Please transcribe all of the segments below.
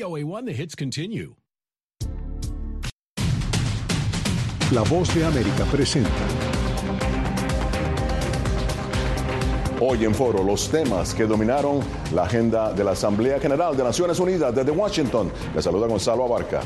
VOA1, the hits continue. La voz de América presenta. Hoy en foro los temas que dominaron la agenda de la Asamblea General de Naciones Unidas desde Washington. Le saluda Gonzalo Abarca.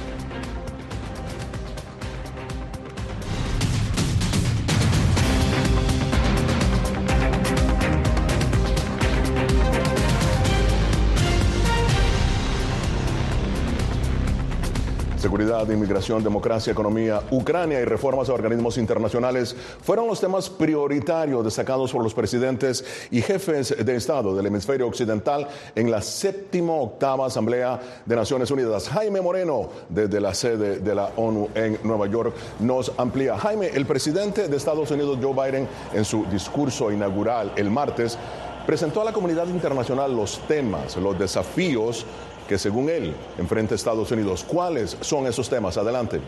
Seguridad, inmigración, democracia, economía, Ucrania y reformas a organismos internacionales fueron los temas prioritarios destacados por los presidentes y jefes de Estado del hemisferio occidental en la séptima octava Asamblea de Naciones Unidas. Jaime Moreno, desde la sede de la ONU en Nueva York, nos amplía. Jaime, el presidente de Estados Unidos, Joe Biden, en su discurso inaugural el martes, presentó a la comunidad internacional los temas, los desafíos que según él enfrenta Estados Unidos. ¿Cuáles son esos temas? Adelante.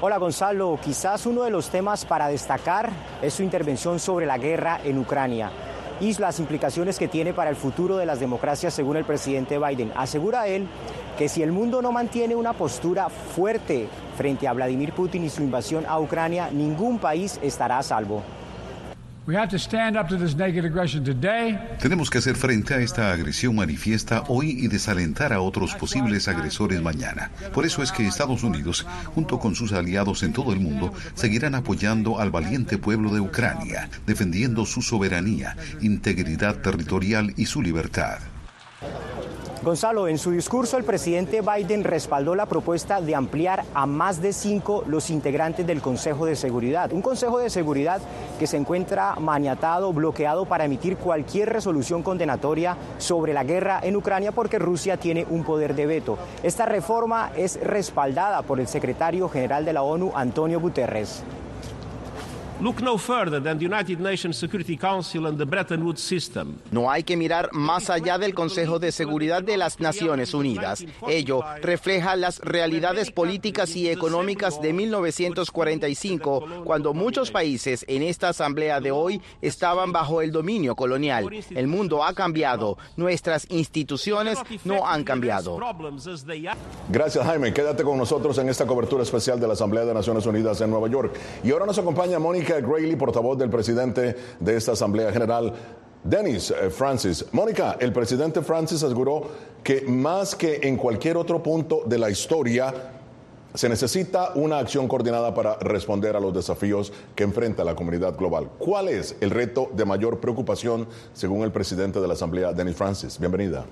Hola Gonzalo, quizás uno de los temas para destacar es su intervención sobre la guerra en Ucrania y las implicaciones que tiene para el futuro de las democracias según el presidente Biden. Asegura él que si el mundo no mantiene una postura fuerte frente a Vladimir Putin y su invasión a Ucrania, ningún país estará a salvo. Tenemos que hacer frente a esta agresión manifiesta hoy y desalentar a otros posibles agresores mañana. Por eso es que Estados Unidos, junto con sus aliados en todo el mundo, seguirán apoyando al valiente pueblo de Ucrania, defendiendo su soberanía, integridad territorial y su libertad. Gonzalo, en su discurso el presidente Biden respaldó la propuesta de ampliar a más de cinco los integrantes del Consejo de Seguridad. Un Consejo de Seguridad que se encuentra maniatado, bloqueado para emitir cualquier resolución condenatoria sobre la guerra en Ucrania porque Rusia tiene un poder de veto. Esta reforma es respaldada por el secretario general de la ONU, Antonio Guterres. No hay que mirar más allá del Consejo de Seguridad de las Naciones Unidas. Ello refleja las realidades políticas y económicas de 1945, cuando muchos países en esta asamblea de hoy estaban bajo el dominio colonial. El mundo ha cambiado, nuestras instituciones no han cambiado. Gracias Jaime, quédate con nosotros en esta cobertura especial de la Asamblea de Naciones Unidas en Nueva York. Y ahora nos acompaña Mónica Grayley, portavoz del presidente de esta Asamblea General. Dennis eh, Francis. Mónica, el presidente Francis aseguró que más que en cualquier otro punto de la historia, se necesita una acción coordinada para responder a los desafíos que enfrenta la comunidad global. ¿Cuál es el reto de mayor preocupación según el presidente de la Asamblea, Dennis Francis? Bienvenida.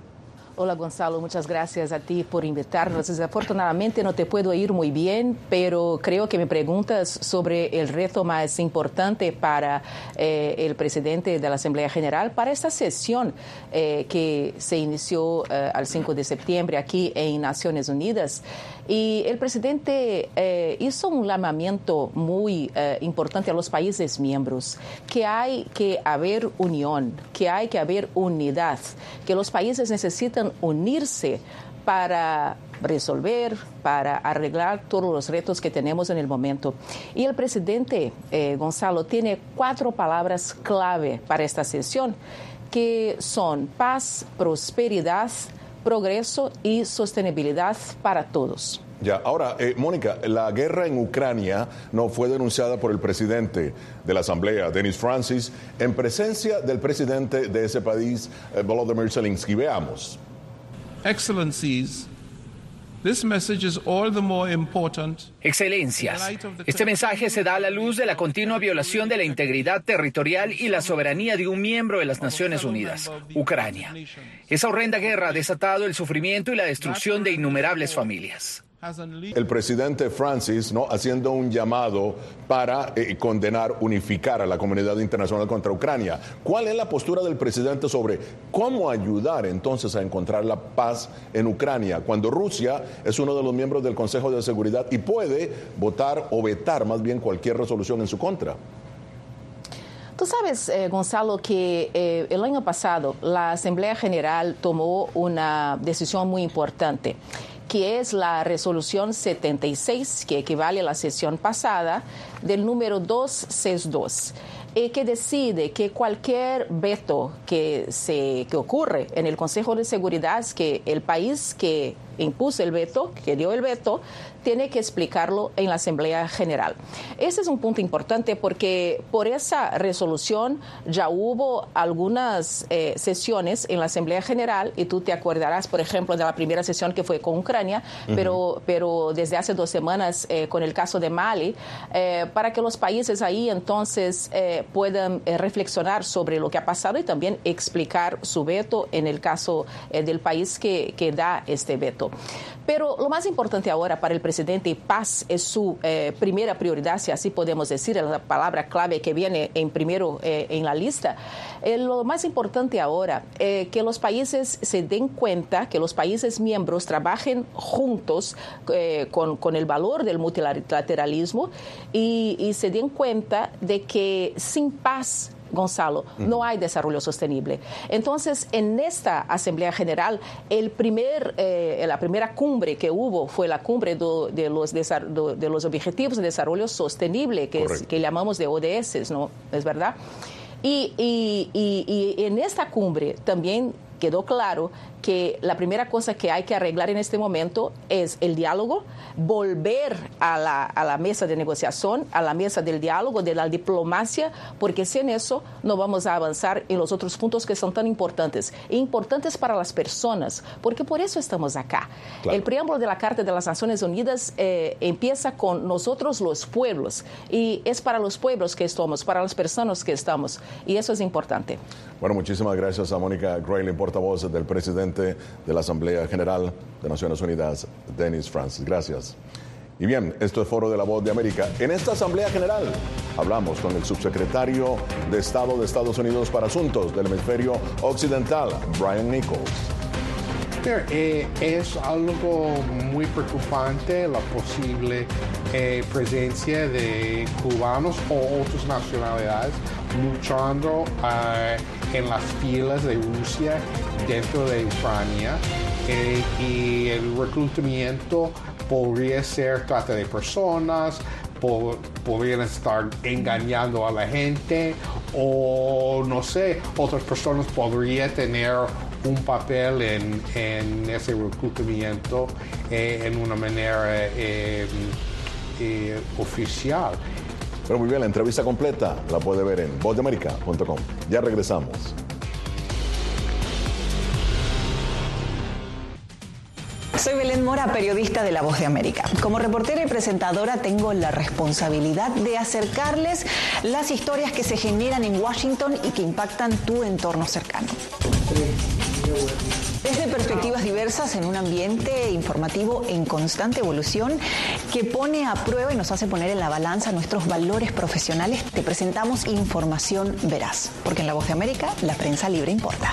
Hola Gonzalo, muchas gracias a ti por invitarnos. Desafortunadamente no te puedo ir muy bien, pero creo que me preguntas sobre el reto más importante para eh, el presidente de la Asamblea General para esta sesión eh, que se inició eh, al 5 de septiembre aquí en Naciones Unidas. Y el presidente hizo un llamamiento muy importante a los países miembros, que hay que haber unión, que hay que haber unidad, que los países necesitan unirse para resolver, para arreglar todos los retos que tenemos en el momento. Y el presidente eh, Gonzalo tiene cuatro palabras clave para esta sesión, que son paz, prosperidad, progreso y sostenibilidad para todos. Ya, ahora, eh, Mónica, la guerra en Ucrania no fue denunciada por el presidente de la Asamblea, Denis Francis, en presencia del presidente de ese país, eh, Volodymyr Zelensky. Veamos. Excellencies, Excelencias, este mensaje se da a la luz de la continua violación de la integridad territorial y la soberanía de un miembro de las Naciones Unidas, Ucrania. Esa horrenda guerra ha desatado el sufrimiento y la destrucción de innumerables familias. El presidente Francis, ¿no? haciendo un llamado para eh, condenar, unificar a la comunidad internacional contra Ucrania. ¿Cuál es la postura del presidente sobre cómo ayudar entonces a encontrar la paz en Ucrania cuando Rusia es uno de los miembros del Consejo de Seguridad y puede votar o vetar más bien cualquier resolución en su contra? Tú sabes, eh, Gonzalo, que eh, el año pasado la Asamblea General tomó una decisión muy importante que es la resolución 76, que equivale a la sesión pasada, del número 262 y que decide que cualquier veto que, se, que ocurre en el Consejo de Seguridad, que el país que impuso el veto, que dio el veto, tiene que explicarlo en la Asamblea General. Ese es un punto importante porque por esa resolución ya hubo algunas eh, sesiones en la Asamblea General y tú te acordarás, por ejemplo, de la primera sesión que fue con Ucrania, pero, pero desde hace dos semanas eh, con el caso de Mali, eh, para que los países ahí entonces puedan reflexionar sobre lo que ha pasado y también explicar su veto en el caso del país que, que da este veto. Pero lo más importante ahora para el presidente, paz es su eh, primera prioridad, si así podemos decir, la palabra clave que viene en primero eh, en la lista. Eh, lo más importante ahora es que los países se den cuenta, que los países miembros trabajen juntos con, con, el valor del multilateralismo y, y se den cuenta de que sin paz Gonzalo, no hay desarrollo sostenible. Entonces, en esta Asamblea General, el primer, eh, la primera cumbre que hubo fue la cumbre de, los, de los Objetivos de Desarrollo Sostenible, que, que llamamos de ODS, ¿no? ¿Es verdad? Y, y, y, y en esta cumbre también quedó claro que la primera cosa que hay que arreglar en este momento es el diálogo, volver a la, a la, mesa de negociación, a la mesa del diálogo, de la diplomacia, porque sin eso no vamos a avanzar en los otros puntos que son tan importantes, importantes para las personas, porque por eso estamos acá. El preámbulo de la Carta de las Naciones Unidas eh, empieza con nosotros los pueblos, y es para los pueblos que estamos, para las personas que estamos, y eso es importante. Bueno, muchísimas gracias a Mónica Graylin, portavoz del presidente de la Asamblea General de Naciones Unidas, Dennis Francis. Gracias. Y bien, esto es Foro de la Voz de América. En esta Asamblea General hablamos con el subsecretario de Estado de Estados Unidos para Asuntos del Hemisferio Occidental, Brian Nichols. Eh, es algo muy preocupante la posible eh, presencia de cubanos o otras nacionalidades luchando eh, en las filas de Rusia dentro de Ucrania. Y el reclutamiento podría ser trata de personas, podrían estar engañando a la gente o no sé, otras personas podrían tener un papel en, ese reclutamiento eh, en una manera eh, eh, oficial. Pero muy bien, la entrevista completa la puede ver en vozdeamerica.com. Ya regresamos. Soy Belén Mora, periodista de La Voz de América. Como reportera y presentadora tengo la responsabilidad de acercarles las historias que se generan en Washington y que impactan tu entorno cercano. Desde perspectivas diversas en un ambiente informativo en constante evolución que pone a prueba y nos hace poner en la balanza nuestros valores profesionales, te presentamos información veraz, porque en La Voz de América la prensa libre importa.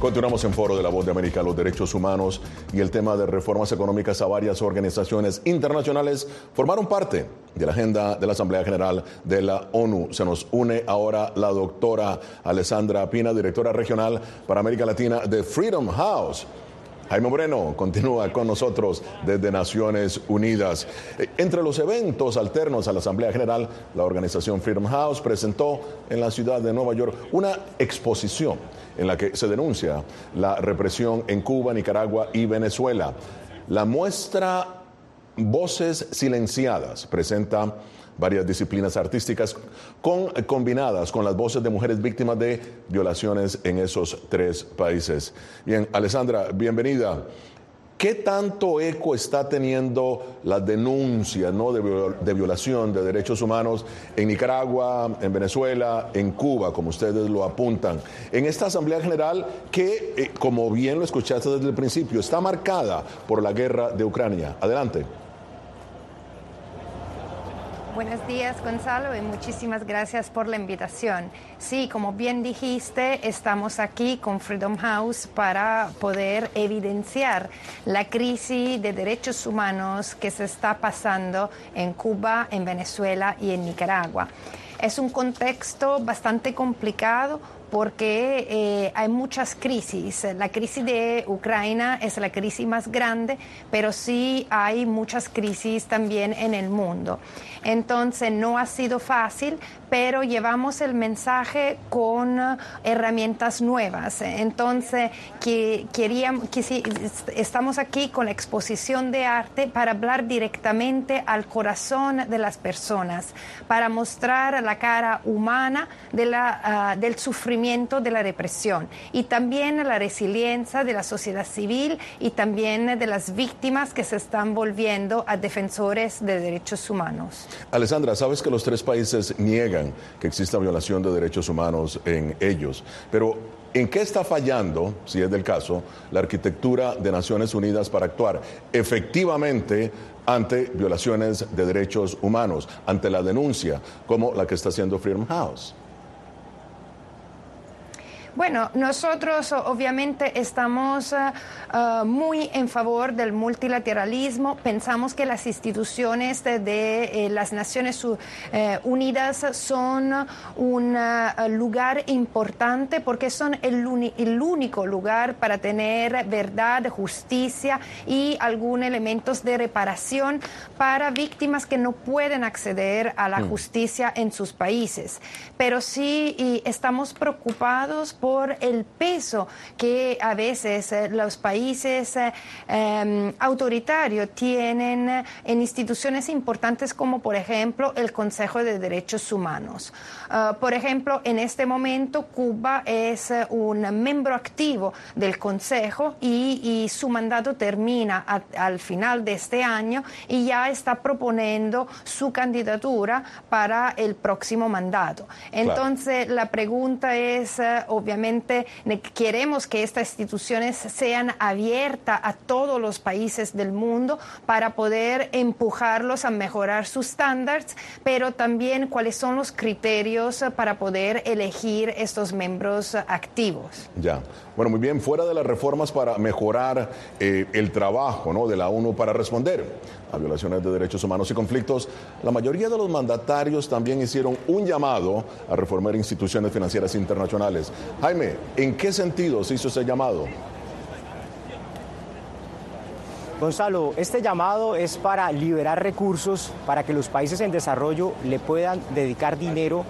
Continuamos en Foro de la Voz de América, los derechos humanos y el tema de reformas económicas a varias organizaciones internacionales formaron parte de la agenda de la Asamblea General de la ONU. Se nos une ahora la doctora Alessandra Pina, directora regional para América Latina de Freedom House. Jaime Moreno continúa con nosotros desde Naciones Unidas. Eh, entre los eventos alternos a la Asamblea General, la organización Freedom House presentó en la ciudad de Nueva York una exposición en la que se denuncia la represión en Cuba, Nicaragua y Venezuela. La muestra Voces Silenciadas presenta varias disciplinas artísticas con, combinadas con las voces de mujeres víctimas de violaciones en esos tres países. Bien, Alessandra, bienvenida. ¿Qué tanto eco está teniendo la denuncia ¿no? de, violación de derechos humanos en Nicaragua, en Venezuela, en Cuba, como ustedes lo apuntan? En esta Asamblea General que, eh, como bien lo escuchaste desde el principio, está marcada por la guerra de Ucrania. Adelante. Buenos días, Gonzalo, y muchísimas gracias por la invitación. Sí, como bien dijiste, estamos aquí con Freedom House para poder evidenciar la crisis de derechos humanos que se está pasando en Cuba, en Venezuela y en Nicaragua. Es un contexto bastante complicado porque eh, hay muchas crisis. La crisis de Ucrania es la crisis más grande, pero sí hay muchas crisis también en el mundo. Entonces no ha sido fácil, pero llevamos el mensaje con herramientas nuevas. Entonces que queríamos, que estamos aquí con la exposición de arte para hablar directamente al corazón de las personas, para mostrar la cara humana de ah, del sufrimiento de la represión y también la resiliencia de la sociedad civil y también de las víctimas que se están volviendo a defensores de derechos humanos. Alessandra, sabes que los tres países niegan que exista violación de derechos humanos en ellos, pero ¿En qué está fallando, si es del caso, la arquitectura de Naciones Unidas para actuar efectivamente ante violaciones de derechos humanos, ante la denuncia como la que está haciendo Freedom House? Bueno, nosotros obviamente estamos eh, eh, muy en favor del multilateralismo. Pensamos que las instituciones de, eh, las Naciones Unidas son un lugar importante porque son el, el, único lugar para tener verdad, justicia y algunos elementos de reparación para víctimas que no pueden acceder a la mm. justicia en sus países. Pero sí estamos preocupados por el peso que a veces eh, los países eh, em, autoritarios tienen en instituciones importantes como por ejemplo el Consejo de Derechos Humanos. Ah, por ejemplo, en este momento Cuba es eh, un miembro activo del Consejo y, su mandato termina al final de este año y ya está proponiendo su candidatura para el próximo mandato. Entonces, la pregunta es, obviamente, queremos que estas instituciones sean abiertas a todos los países del mundo para poder empujarlos a mejorar sus estándares, pero también cuáles son los criterios para poder elegir estos miembros activos. Ya. Bueno, muy bien, fuera de las reformas para mejorar eh, el trabajo de la ONU para responder a violaciones de derechos humanos y conflictos, la mayoría de los mandatarios también hicieron un llamado a reformar instituciones financieras internacionales. Jaime, ¿en qué sentido se hizo ese llamado? Gonzalo, este llamado es para liberar recursos para que los países en desarrollo le puedan dedicar dinero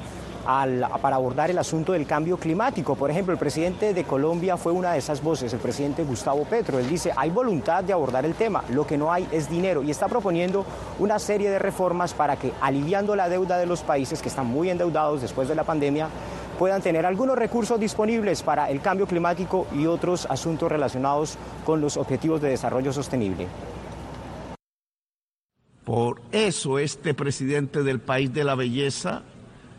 para abordar el asunto del cambio climático. Por ejemplo, el presidente de Colombia fue una de esas voces, el presidente Gustavo Petro. Él dice, hay voluntad de abordar el tema, lo que no hay es dinero y está proponiendo una serie de reformas para que, aliviando la deuda de los países que están muy endeudados después de la pandemia, puedan tener algunos recursos disponibles para el cambio climático y otros asuntos relacionados con los objetivos de desarrollo sostenible. Por eso este presidente del país de la belleza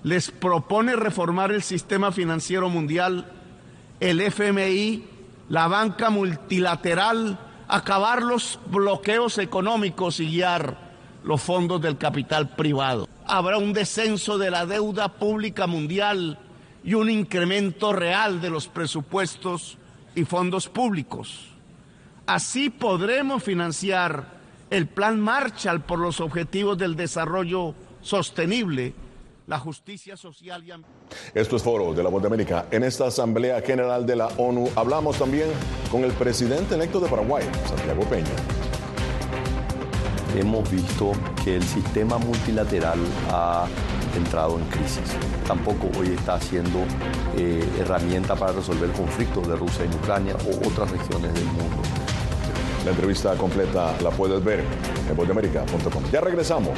les propone reformar el sistema financiero mundial, el FMI, la banca multilateral, acabar los bloqueos económicos y guiar los fondos del capital privado. Habrá un descenso de la deuda pública mundial y un incremento real de los presupuestos y fondos públicos. Así podremos financiar el plan Marshall por los objetivos del desarrollo sostenible, la justicia social y Esto es Foro de la Voz de América. En esta Asamblea General de la ONU hablamos también con el presidente electo de Paraguay, Santiago Peña. Hemos visto que el sistema multilateral ha entrado en crisis. Tampoco hoy está siendo eh, herramienta para resolver conflictos de Rusia en Ucrania o otras regiones del mundo. La entrevista completa la puedes ver en vozdemerica.com. Ya regresamos.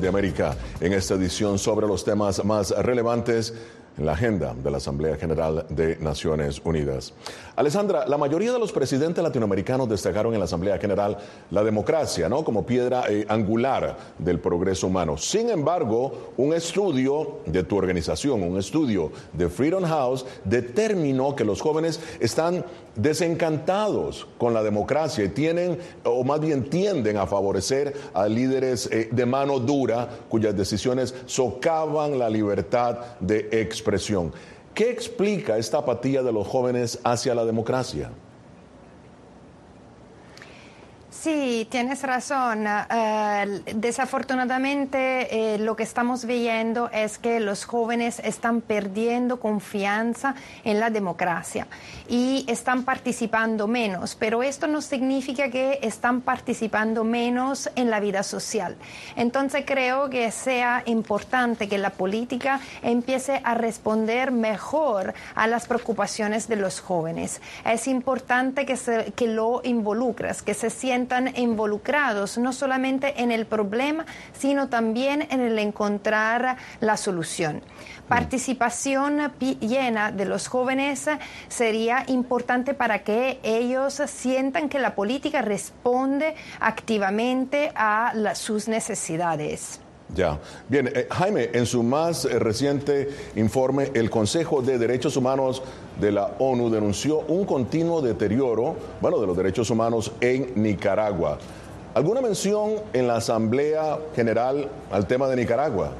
De América en esta edición sobre los temas más relevantes en la agenda de la Asamblea General de Naciones Unidas. Alessandra, la mayoría de los presidentes latinoamericanos destacaron en la Asamblea General la democracia, ¿no? Como piedra eh, angular del progreso humano. Sin embargo, un estudio de tu organización, un estudio de Freedom House, determinó que los jóvenes están desencantados con la democracia y tienen, o más bien tienden a favorecer a líderes eh, de mano dura cuyas decisiones socavan la libertad de expresión. ¿Qué explica esta apatía de los jóvenes hacia la democracia? Sí, tienes razón. Uh, desafortunadamente eh, lo que estamos viendo es que los jóvenes están perdiendo confianza en la democracia y están participando menos, pero esto no significa que están participando menos en la vida social. Entonces creo que sea importante que la política empiece a responder mejor a las preocupaciones de los jóvenes. Es importante que, se, que lo involucres, que se sientan involucrados no solamente en el problema, sino también en el encontrar la solución. Participación llena de los jóvenes sería importante para que ellos sientan que la política responde activamente a sus necesidades. Ya. Bien, eh, Jaime, en su más eh, reciente informe, el Consejo de Derechos Humanos de la ONU denunció un continuo deterioro, bueno, de los derechos humanos en Nicaragua. ¿Alguna mención en la Asamblea General al tema de Nicaragua?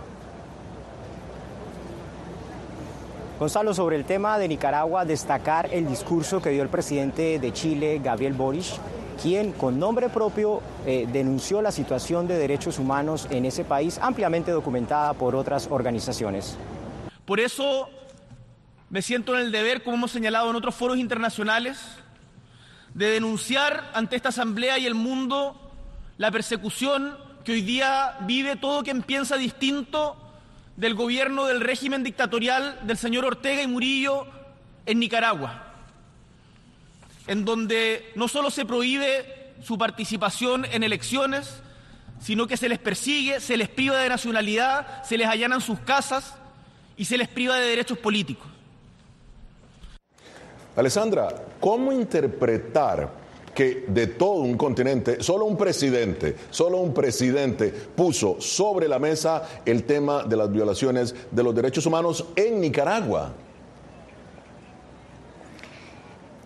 Gonzalo, sobre el tema de Nicaragua, destacar el discurso que dio el presidente de Chile, Gabriel Boric, quien con nombre propio eh, denunció la situación de derechos humanos en ese país, ampliamente documentada por otras organizaciones. Por eso me siento en el deber, como hemos señalado en otros foros internacionales, de denunciar ante esta Asamblea y el mundo la persecución que hoy día vive todo quien piensa distinto del gobierno del régimen dictatorial del señor Ortega y Murillo en Nicaragua, en donde no solo se prohíbe su participación en elecciones, sino que se les persigue, se les priva de nacionalidad, se les allanan sus casas y se les priva de derechos políticos. Alessandra, ¿cómo interpretar que de todo un continente, solo un presidente, solo un presidente puso sobre la mesa el tema de las violaciones de los derechos humanos en Nicaragua?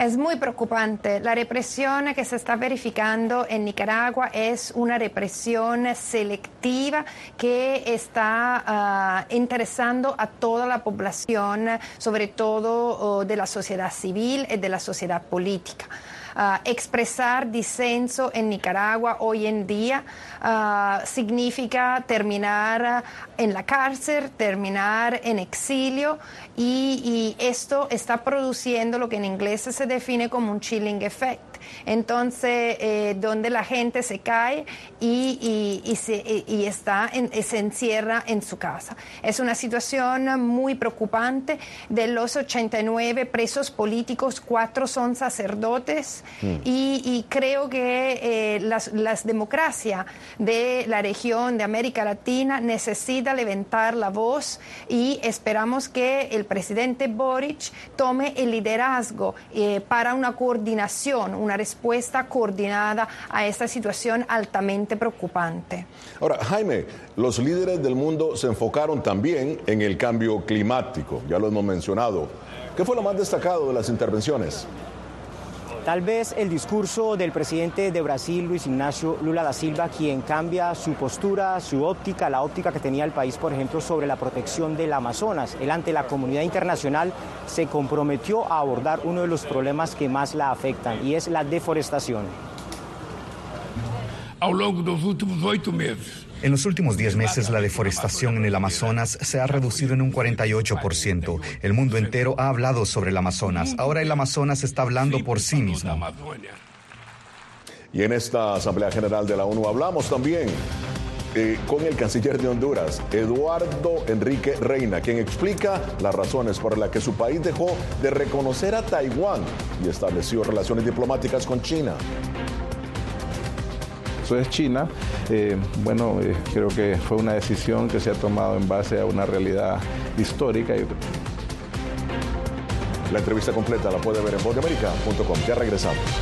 Es muy preocupante. La represión que se está verificando en Nicaragua es una represión selectiva que está uh, interesando a toda la población, sobre todo uh, de la sociedad civil y de la sociedad política. Uh, expresar disenso en Nicaragua hoy en día uh, significa terminar en la cárcel, terminar en exilio y, y, esto está produciendo lo que en inglés se define como un chilling effect. Entonces, eh, donde la gente se cae y, y, y se, y está en, se encierra en su casa. Es una situación muy preocupante. De los 89 presos políticos, cuatro son sacerdotes mm. y, creo que eh, las, las democracias de la región de América Latina necesita levantar la voz y esperamos que el presidente Boric tome el liderazgo eh, para una coordinación, una respuesta coordinada a esta situación altamente preocupante. Ahora, Jaime, los líderes del mundo se enfocaron también en el cambio climático, ya lo hemos mencionado. ¿Qué fue lo más destacado de las intervenciones? Tal vez el discurso del presidente de Brasil, Luis Ignacio Lula da Silva, quien cambia su postura, su óptica, la óptica que tenía el país, por ejemplo, sobre la protección del Amazonas. Él ante la comunidad internacional se comprometió a abordar uno de los problemas que más la afectan y es la deforestación. Ao longo dos últimos oito meses, en los últimos 10 meses, la deforestación en el Amazonas se ha reducido en un 48%. El mundo entero ha hablado sobre el Amazonas. Ahora el Amazonas está hablando por sí mismo. Y en esta Asamblea General de la ONU hablamos también eh, con el canciller de Honduras, Eduardo Enrique Reina, quien explica las razones por las que su país dejó de reconocer a Taiwán y estableció relaciones diplomáticas con China es China. Eh, bueno, eh, creo que fue una decisión que se ha tomado en base a una realidad histórica. La entrevista completa la puede ver en vozeamerica.com. Ya regresamos.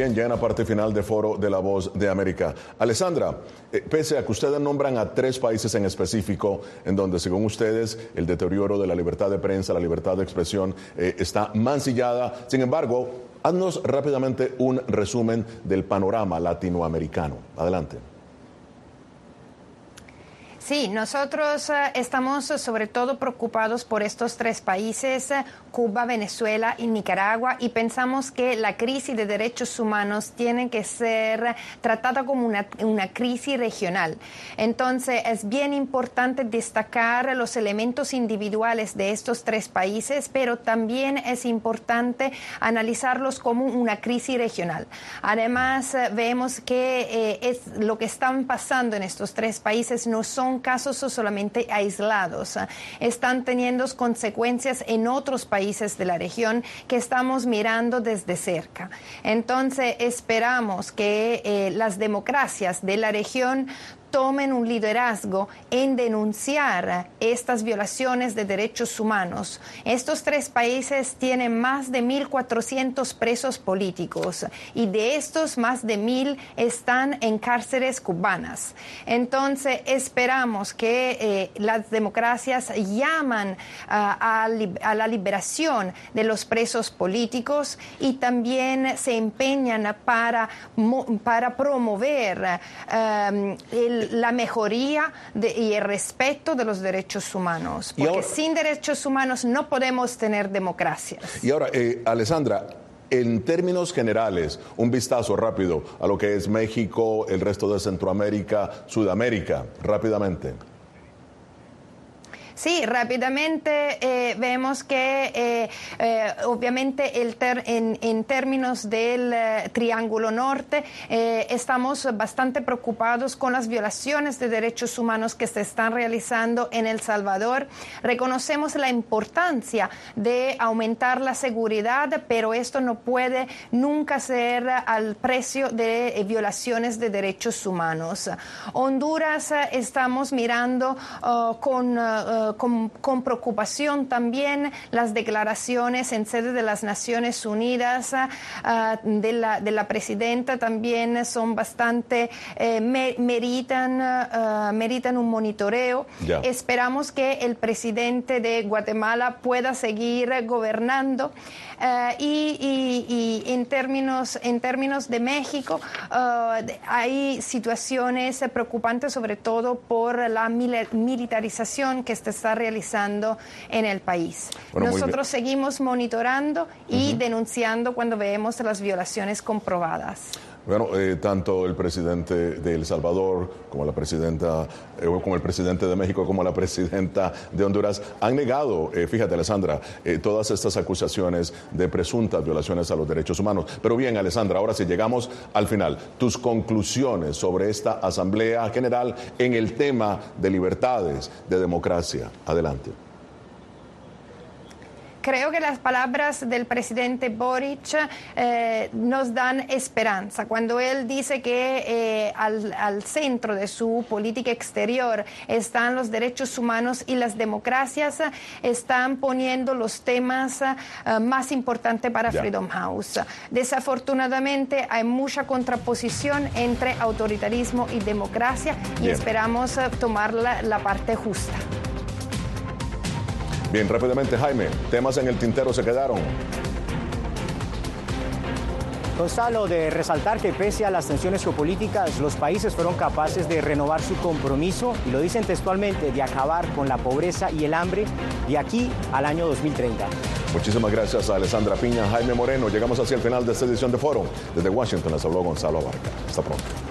Bien, ya en la parte final de Foro de la Voz de América. Alessandra, eh, pese a que ustedes nombran a tres países en específico en donde, según ustedes, el deterioro de la libertad de prensa, la libertad de expresión eh, está mancillada, sin embargo, haznos rápidamente un resumen del panorama latinoamericano. Adelante. Sí, nosotros eh, estamos sobre todo preocupados por estos tres países, eh, Cuba, Venezuela y Nicaragua, y pensamos que la crisis de derechos humanos tiene que ser tratada como una, crisis regional. Entonces, es bien importante destacar los elementos individuales de estos tres países, pero también es importante analizarlos como una crisis regional. Además, eh, vemos que es, lo que están pasando en estos tres países no son casos solamente aislados, están teniendo consecuencias en otros países de la región que estamos mirando desde cerca. Entonces esperamos que eh, las democracias de la región tomen un liderazgo en denunciar estas violaciones de derechos humanos. Estos tres países tienen más de 1.400 presos políticos y de estos más de 1.000 están en cárceles cubanas. Entonces esperamos que eh, las democracias llaman a, la liberación de los presos políticos y también se empeñan para, para promover um, el la mejoría y el respeto de los derechos humanos, porque sin derechos humanos no podemos tener democracias. Y ahora, eh, Alessandra, en términos generales, un vistazo rápido a lo que es México, el resto de Centroamérica, Sudamérica, rápidamente. Sí, rápidamente eh, vemos que eh, eh, obviamente el en, términos del Triángulo Norte estamos bastante preocupados con las violaciones de derechos humanos que se están realizando en El Salvador. Reconocemos la importancia de aumentar la seguridad, pero esto no puede nunca ser al precio de violaciones de derechos humanos. Honduras estamos mirando uh, con con, preocupación también las declaraciones en sede de las Naciones Unidas ah, de, la, de, la, presidenta también son bastante, eh, meritan, ah, meritan un monitoreo. Esperamos que el presidente de Guatemala pueda seguir gobernando. Eh, y, en, términos, en términos de México, hay situaciones preocupantes, sobre todo por la militarización que se está realizando en el país. Nosotros seguimos monitorando y denunciando cuando vemos las violaciones comprobadas. Bueno, eh, tanto el presidente de El Salvador como la presidenta, eh, como el presidente de México, como la presidenta de Honduras han negado, eh, fíjate, Alessandra, todas estas acusaciones de presuntas violaciones a los derechos humanos. Pero bien, Alessandra, ahora sí llegamos al final. Tus conclusiones sobre esta Asamblea General en el tema de libertades, de democracia. Adelante. Creo que las palabras del presidente Boric eh, nos dan esperanza. Cuando él dice que eh, al, centro de su política exterior están los derechos humanos y las democracias, están poniendo los temas eh, más importantes para Freedom House. Desafortunadamente hay mucha contraposición entre autoritarismo y democracia y esperamos tomar la parte justa. Bien, rápidamente, Jaime, temas en el tintero se quedaron. Gonzalo, de resaltar que pese a las tensiones geopolíticas, los países fueron capaces de renovar su compromiso, y lo dicen textualmente, de acabar con la pobreza y el hambre de aquí al año 2030. Muchísimas gracias a Alessandra Piña, Jaime Moreno. Llegamos hacia el final de esta edición de Foro. Desde Washington les habló Gonzalo Abarca. Hasta pronto.